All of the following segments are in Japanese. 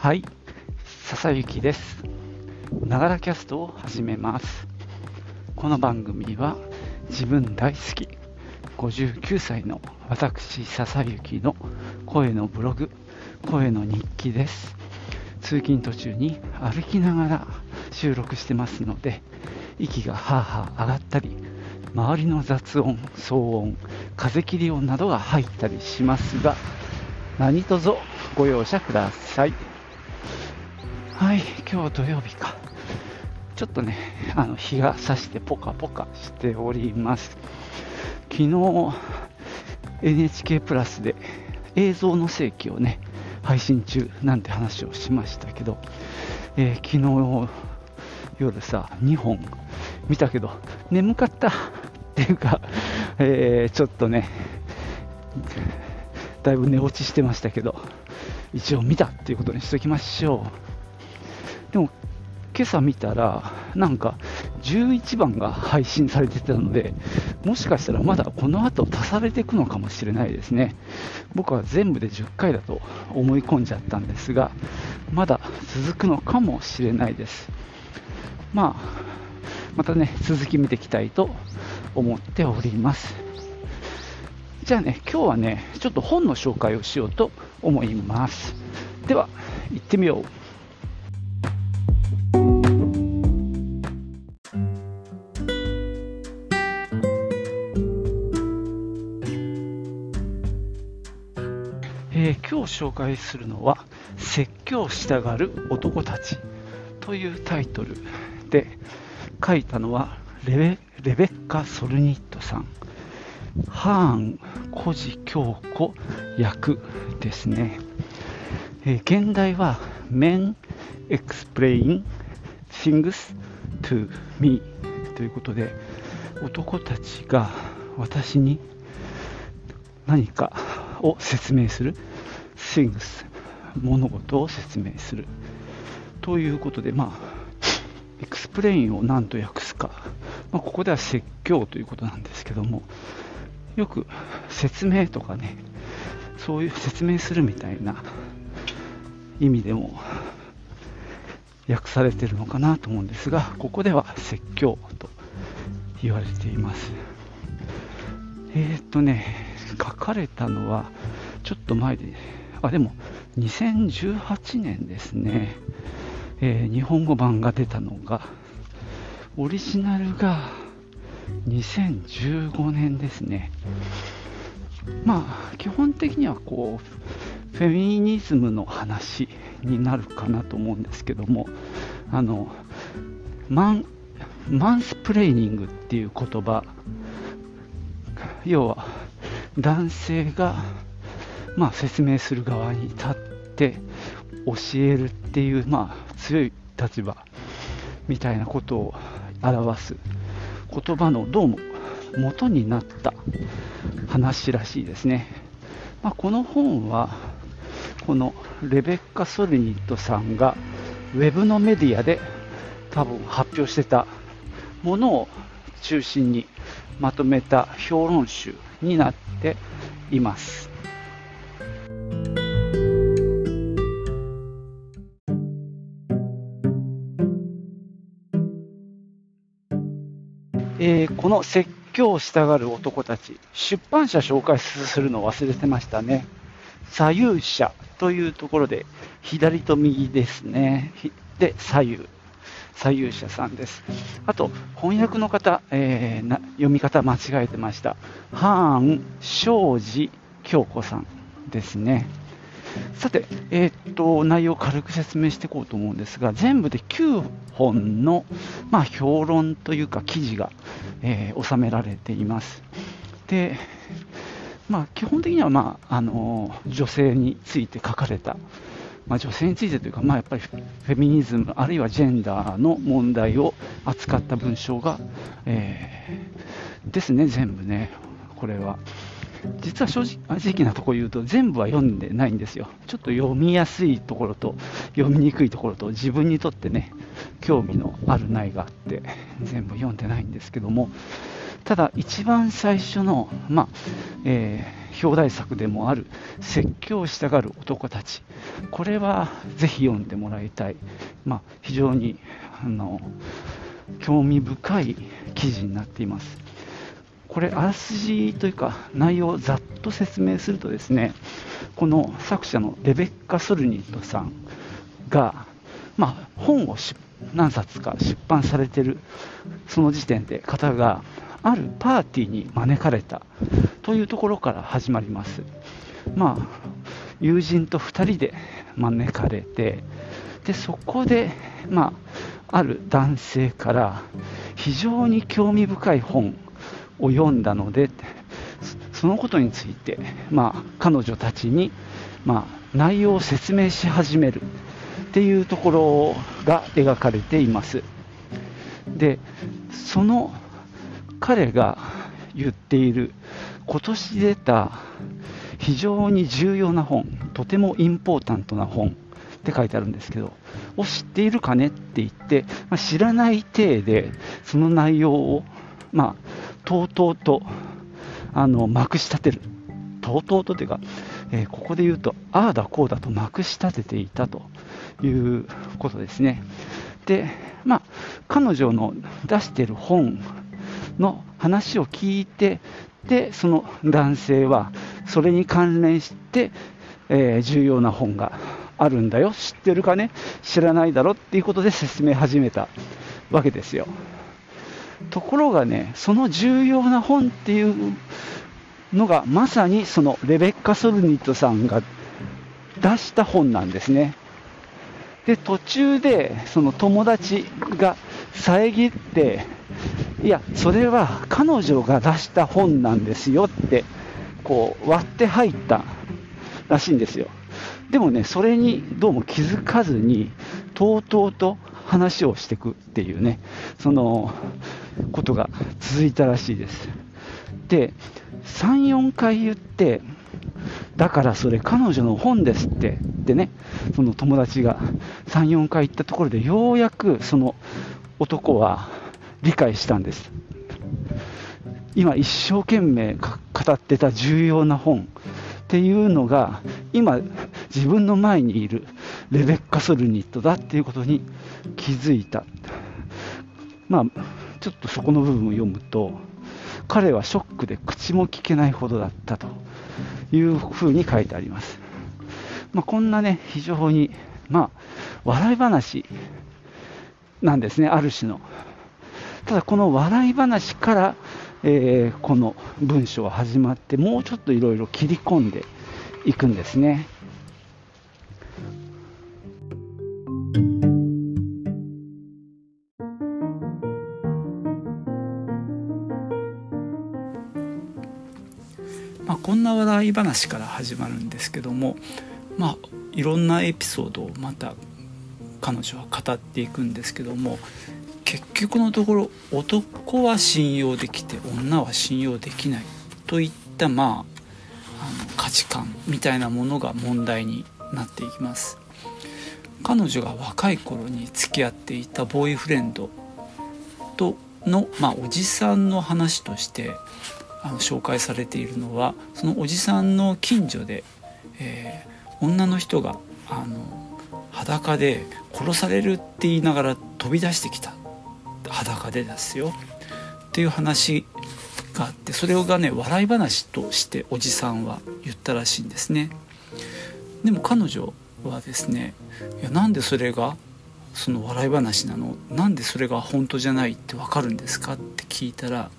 はい、笹雪です。ながらキャストを始めます。この番組は自分大好き59歳の私笹雪の声のブログ、声の日記です。通勤途中に歩きながら収録してますので、息がはあはあ上がったり、周りの雑音、騒音、風切り音などが入ったりしますが、何卒ご容赦ください。はい、今日土曜日か。ちょっとね、あの日が差してポカポカしております。昨日、NHK プラスで映像の世紀をね、配信中なんて話をしましたけど、えー昨日夜さ、2本見たけど、眠かったっていうか、えーちょっとね、だいぶ寝落ちしてましたけど、一応見たっていうことにしときましょう。でも、今朝見たら、なんか11番が配信されてたので、もしかしたらまだこの後足されていくのかもしれないですね。僕は全部で10回だと思い込んじゃったんですが、まだ続くのかもしれないです。まあ、またね、続き見ていきたいと思っております。じゃあね、今日はね、ちょっと本の紹介をしようと思います。では、行ってみよう。今日紹介するのは「説教したがる男たち」というタイトルで書いたのはレベレベッカ・ソルニットさん。ハーン・コジ京子役ですね、えー現代は Men Explain Things to Me ということで男たちが私に何かを説明する things 物事を説明する。ということでまあ explain を何と訳すか、まあ、ここでは説教ということなんですけどもよく説明とかねそういう説明するみたいな意味でも訳されてるのかなと思うんですがここでは説教と言われています。えーっとね書かれたのはちょっと前であでも2018年ですね、えー日本語版が出たのがオリジナルが2015年ですね。まあ基本的にはこうフェミニズムの話になるかなと思うんですけどもあのマンマンスプレーニングっていう言葉要は男性が、まあ、説明する側に立って教えるっていう、まあ、強い立場みたいなことを表す言葉のどうも元になった話らしいですね、まあ、この本はこのレベッカ・ソルニットさんがウェブのメディアで多分発表してたものを中心にまとめた評論集になっています。えーこの説教をしたがる男たち、出版社紹介するの忘れてましたね。左右者というところで、左と右ですね。で、左右。左右者さんです。あと、翻訳の方、えーな読み方間違えてました。ハーン・庄司京子さんですね。さて、えーっと、内容を軽く説明していこうと思うんですが、全部で9本の、まあ、評論というか記事が、えー収められています。で、まあ、基本的には、まああの女性について書かれた、まあ、女性についてというか、まあ、やっぱりフェミニズムあるいはジェンダーの問題を扱った文章が、えーですね、全部ね、これは。実は正直正直なとこ言うと全部は読んでないんですよ。ちょっと読みやすいところと読みにくいところと自分にとってね興味のあるないがあって全部読んでないんですけども。ただ一番最初の、まあえー表題作でもある説教したがる男たちこれはぜひ読んでもらいたい、まあ、非常にあの興味深い記事になっています。これあらすじというか内容をざっと説明するとですねこの作者のレベッカ・ソルニットさんが、まあ、本を何冊か出版されているその時点で方があるパーティーに招かれたというところから始まります。まあ、友人と2人で招かれて、でそこで、まあ、ある男性から非常に興味深い本を読んだので、そのことについて、まあ、彼女たちに、まあ、内容を説明し始めるっていうところが描かれています。で、その彼が言っている今年出た非常に重要な本、とてもインポータントな本って書いてあるんですけど、を知っているかねって言って、まあ、知らない体でその内容を、まあ、とうとうとあのまくし立てる。とうとうとというか、えー、ここで言うと、ああだこうだとまくし立てていたということですね。で、まあ、彼女の出してる本の話を聞いて、で、その男性はそれに関連して、えー、重要な本があるんだよ、知ってるかね、知らないだろ？っていうことで説明始めたわけですよ。ところがね、その重要な本っていうのがまさにそのレベッカ・ソルニットさんが出した本なんですね。で、途中でその友達が遮って、いや、それは彼女が出した本なんですよって、こう割って入ったらしいんですよ。でもね、それにどうも気づかずに、とうとうと話をしていくっていうね、そのことが続いたらしいです。で、3、4回言って、だからそれ彼女の本ですって、でね、その友達が3、4回言ったところで、ようやくその男は理解したんです。今一生懸命語ってた重要な本っていうのが今自分の前にいるレベッカ・ソルニットだっていうことに気づいた。まあ、ちょっとそこの部分を読むと、彼はショックで口も聞けないほどだったというふうに書いてあります。まあ、こんなね、非常に、まあ、笑い話なんですね、ある種の。ただ、この笑い話から、えー、この文章は始まって、もうちょっといろいろ切り込んでいくんですね。い話から始まるんですけども、まあ、いろんなエピソードをまた彼女は語っていくんですけども結局のところ男は信用できて女は信用できないといったまああの価値観みたいなものが問題になっていきます。彼女が若い頃に付き合っていたボーイフレンドとの、まあ、おじさんの話としてあの紹介されているのはそのおじさんの近所で、えー、女の人があの裸で殺されるって言いながら飛び出してきた。裸でですよ。っていう話があってそれがね笑い話としておじさんは言ったらしいんですね。でも彼女はですねいやなんでそれがその笑い話なの？なんでそれが本当じゃないって分かるんですか？って聞いたら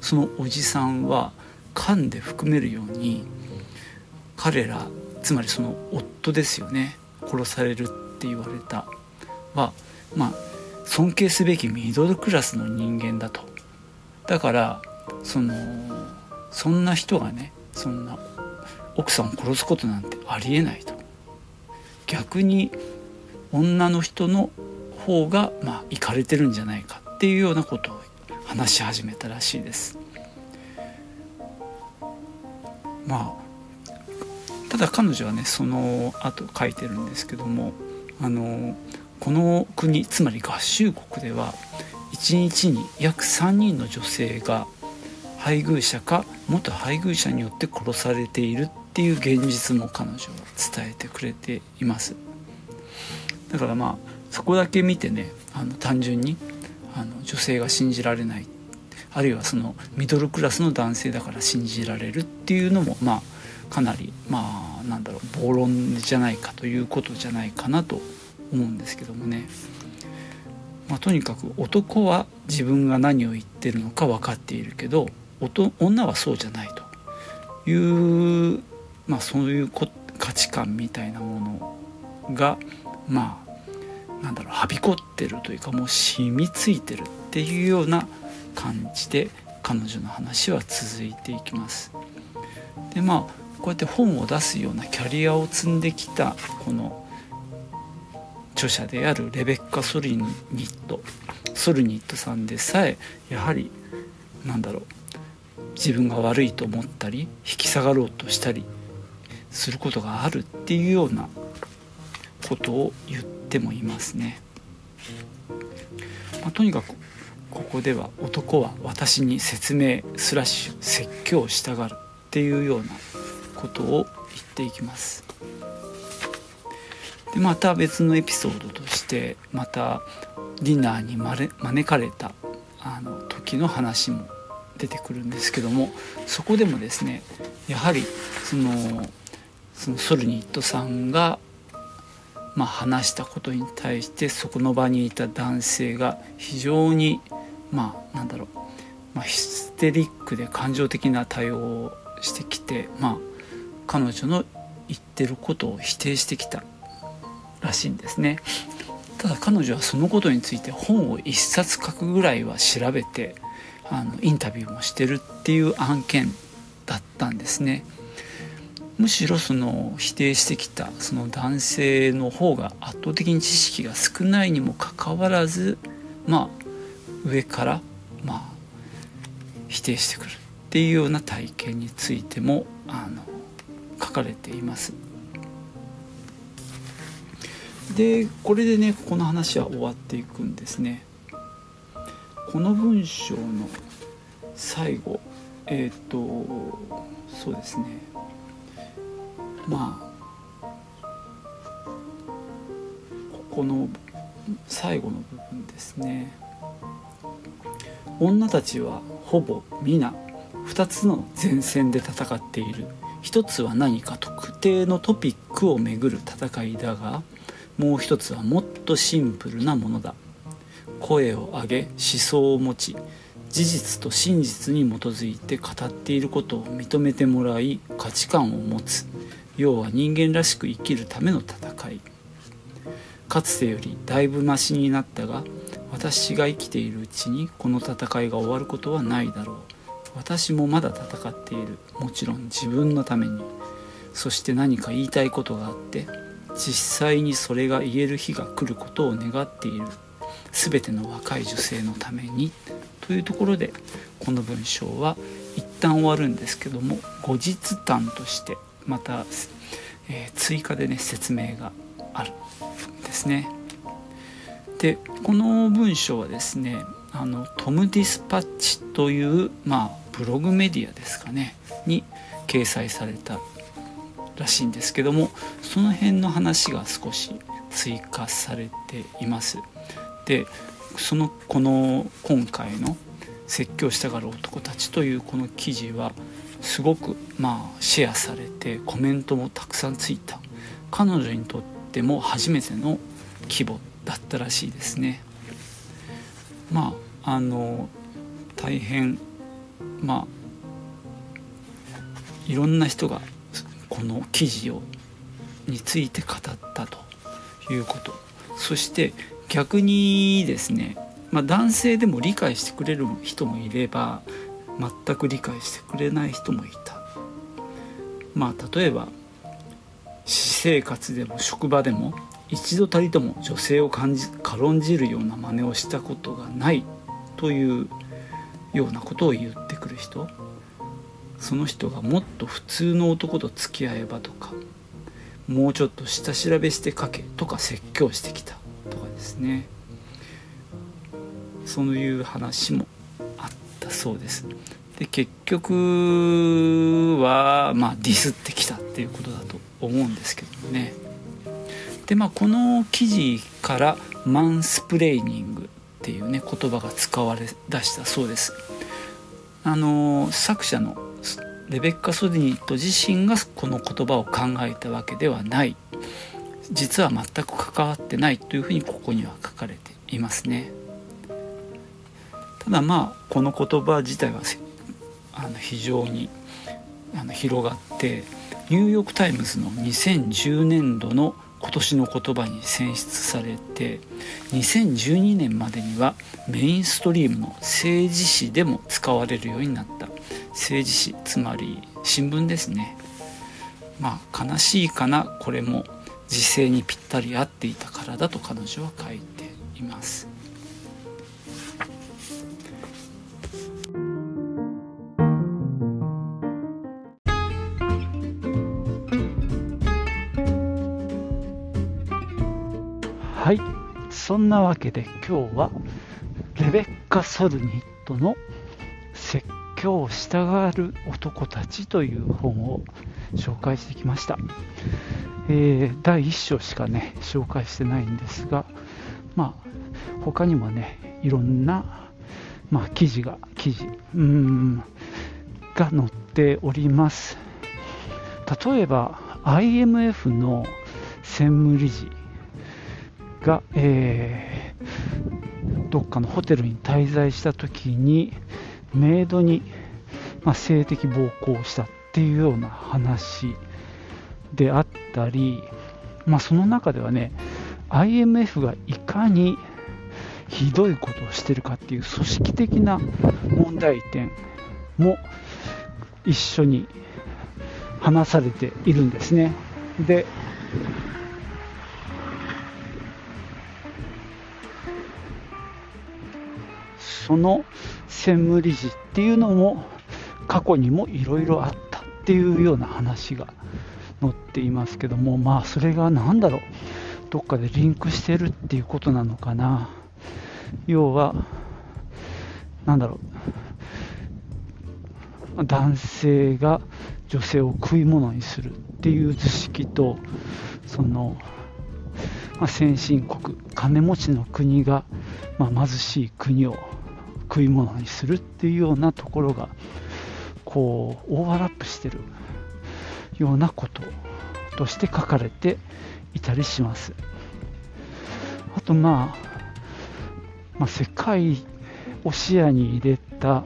そのおじさんは噛んで含めるように彼らつまりその夫ですよね殺されるって言われたはまあ尊敬すべきミドルクラスの人間だと。だからそのそんな人がねそんな奥さんを殺すことなんてありえないと。逆に女の人の方がまあいかれてるんじゃないかっていうようなことを話し始めたらしいです。まあただ彼女はねその後書いてるんですけどもあのこの国つまり合衆国では1日に約3人の女性が配偶者か元配偶者によって殺されているっていう現実も彼女は伝えてくれています。だからまあそこだけ見てねあの単純にあの女性が信じられないあるいはそのミドルクラスの男性だから信じられるっていうのもまあかなりまあなんだろう暴論じゃないかということじゃないかなと思うんですけどもね。まあ、とにかく男は自分が何を言ってるのか分かっているけど女はそうじゃないという、まあ、そういう価値観みたいなものがまあなんだろうはびこってるというかもう染みついてるっていうような感じで彼女の話は続いていきます。でまあこうやって本を出すようなキャリアを積んできたこの著者であるレベッカ・ソルニットソルニットさんでさえやはりなんだろう自分が悪いと思ったり引き下がろうとしたりすることがあるっていうようなことを言ってもいますね。まあ、とにかくここでは男は私に説明スラッシュ説教したがるっていうようなことを言っていきます。でまた別のエピソードとしてまたディナーに招かれたあの時の話も出てくるんですけどもそこでもですねやはりそのそのソルニットさんが、まあ、話したことに対してそこの場にいた男性が非常にまあなんだろう、まあ、ヒステリックで感情的な対応をしてきて、まあ、彼女の言ってることを否定してきたらしいんですね。ただ彼女はそのことについて本を一冊書くぐらいは調べてあのインタビューもしてるっていう案件だったんですね。むしろその否定してきたその男性の方が圧倒的に知識が少ないにもかかわらずまあ上からまあ否定してくる。っていうような体験についてもあの書かれています。でこれでねこの話は終わっていくんですね。この文章の最後えっ、ー、とそうですね。まあここの最後の部分ですね。女たちはほぼ皆2つの前線で戦っている。一つは何か特定のトピックをめぐる戦いだがもう一つはもっとシンプルなものだ。声を上げ思想を持ち事実と真実に基づいて語っていることを認めてもらい価値観を持つ。要は人間らしく生きるための戦い。かつてよりだいぶマシになったが私が生きているうちにこの戦いが終わることはないだろう。私もまだ戦っている。もちろん自分のために。そして何か言いたいことがあって実際にそれが言える日が来ることを願っている。全ての若い女性のために。というところでこの文章は一旦終わるんですけども後日談としてまた、えー、追加でね説明があるんですね。でこの文章はですねあのトム・ディスパッチという、まあ、ブログメディアですかねに掲載されたらしいんですけどもその辺の話が少し追加されています。でそのこの今回の「説教したがる男たち」というこの記事はすごくまあシェアされてコメントもたくさんついた彼女にとっても初めての規模だったらしいですね。まああの大変まあいろんな人がこの記事をについて語ったということそして逆にですね、まあ、男性でも理解してくれる人もいれば全く理解してくれない人もいた。まあ例えば私生活でも職場でも一度たりとも女性を感じ軽んじるような真似をしたことがないというようなことを言ってくる人。その人がもっと普通の男と付き合えばとかもうちょっと下調べして書けとか説教してきたとかですね。そういう話もったそうです。で結局は、まあ、ディスってきたっていうことだと思うんですけどもね。でまあこの記事からマンスプレーニングっていうね言葉が使われだしたそうです。あの作者のレベッカ・ソディニット自身がこの言葉を考えたわけではない。実は全く関わってないというふうにここには書かれていますね。ただまあこの言葉自体はあの非常にあの広がってニューヨーク・タイムズの2010年度の今年の言葉に選出されて2012年までにはメインストリームの政治誌でも使われるようになった。政治誌つまり新聞ですね。まあ悲しいかなこれも時勢にぴったり合っていたからだと彼女は書いています。はい。そんなわけで今日はレベッカ・ソルニットの説教したがる男たちという本を紹介してきました、えー、第1章しかね紹介してないんですがまあ他にもねいろんな、まあ、記事が記事うんが載っております。例えば IMF の専務理事。が、えー、どっかのホテルに滞在した時にメイドに、まあ、性的暴行をしたっていうような話であったり、まあ、その中ではね IMF がいかにひどいことをしてるかっていう組織的な問題点も一緒に話されているんですね。でその専務理事っていうのも過去にもいろいろあったっていうような話が載っていますけどもまあそれが何だろうどっかでリンクしてるっていうことなのかな。要は何だろう男性が女性を食い物にするっていう図式とその、まあ、先進国金持ちの国が、まあ、貧しい国を食い物にするっていうようなところがこうオーバーラップしてるようなこととして書かれていたりします。あとまあ、まあ、世界を視野に入れた、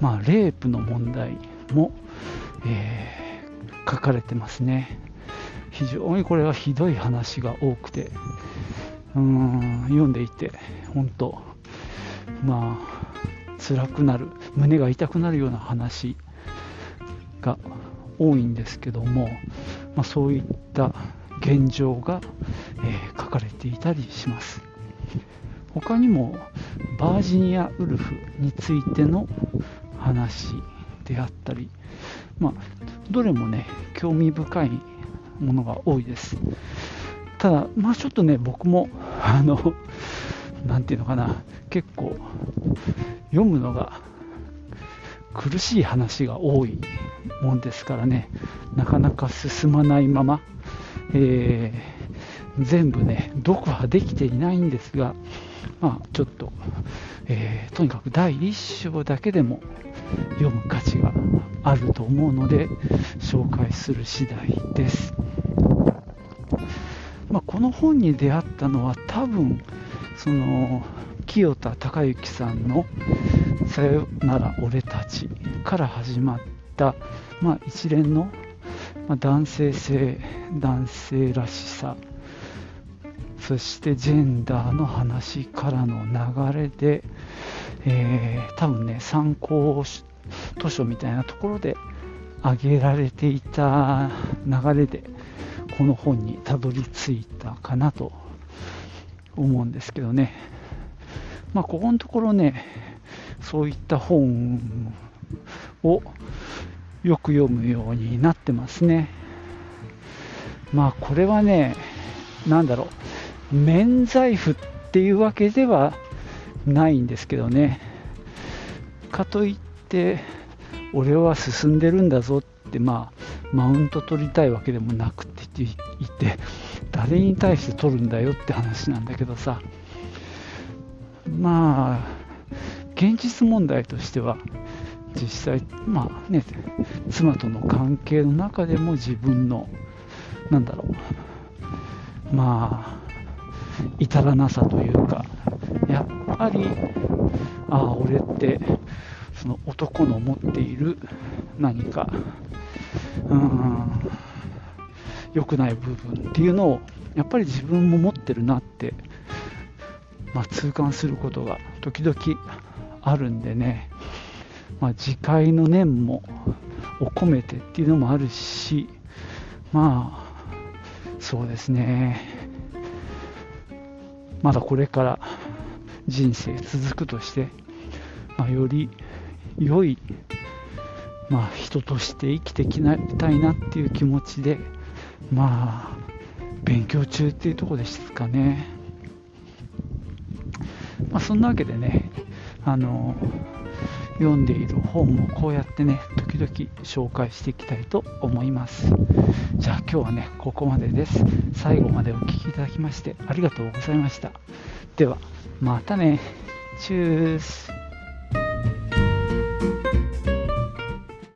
まあ、レイプの問題も、えー、書かれてますね。非常にこれはひどい話が多くてうーん読んでいて本当まあ辛くなる胸が痛くなるような話が多いんですけども、まあ、そういった現状が、えー、書かれていたりします。他にもバージニアウルフについての話であったり、まあ、どれもね興味深いものが多いです。ただまあちょっとね僕もあの何て言うのかな。結構読むのが苦しい話が多いもんですからね。なかなか進まないまま、えー、全部ね読破できていないんですがまあちょっと、えー、とにかく第1章だけでも読む価値があると思うので紹介する次第です、まあ、この本に出会ったのは多分その清田孝之さんの「さよなら俺たち」から始まった、まあ、一連の、まあ、男性性男性らしさそしてジェンダーの話からの流れで、えー、多分ね参考図書みたいなところで挙げられていた流れでこの本にたどり着いたかなと思うんですけどね。まあ、ここのところね、そういった本をよく読むようになってますね。まあ、これはね、なんだろう、免罪符っていうわけではないんですけどね。かといって、俺は進んでるんだぞってまあマウント取りたいわけでもなくって言って誰に対して取るんだよって話なんだけどさ。まあ現実問題としては実際まあね妻との関係の中でも自分のなんだろうまあ至らなさというかやっぱりああ俺ってその男の持っている何かうん良くない部分っていうのをやっぱり自分も持ってるなって、まあ、痛感することが時々あるんでね、まあ、自戒の念もを込めてっていうのもあるしまあそうですね。まだこれから人生続くとして、まあ、より良い、まあ、人として生きていきたいなっていう気持ちで、まあ、勉強中っていうとこですかね。まあ、そんなわけでね、あの読んでいる本もこうやってね、時々紹介していきたいと思います。じゃあ今日はね、ここまでです。最後までお聴きいただきましてありがとうございました。では、またね。チュース。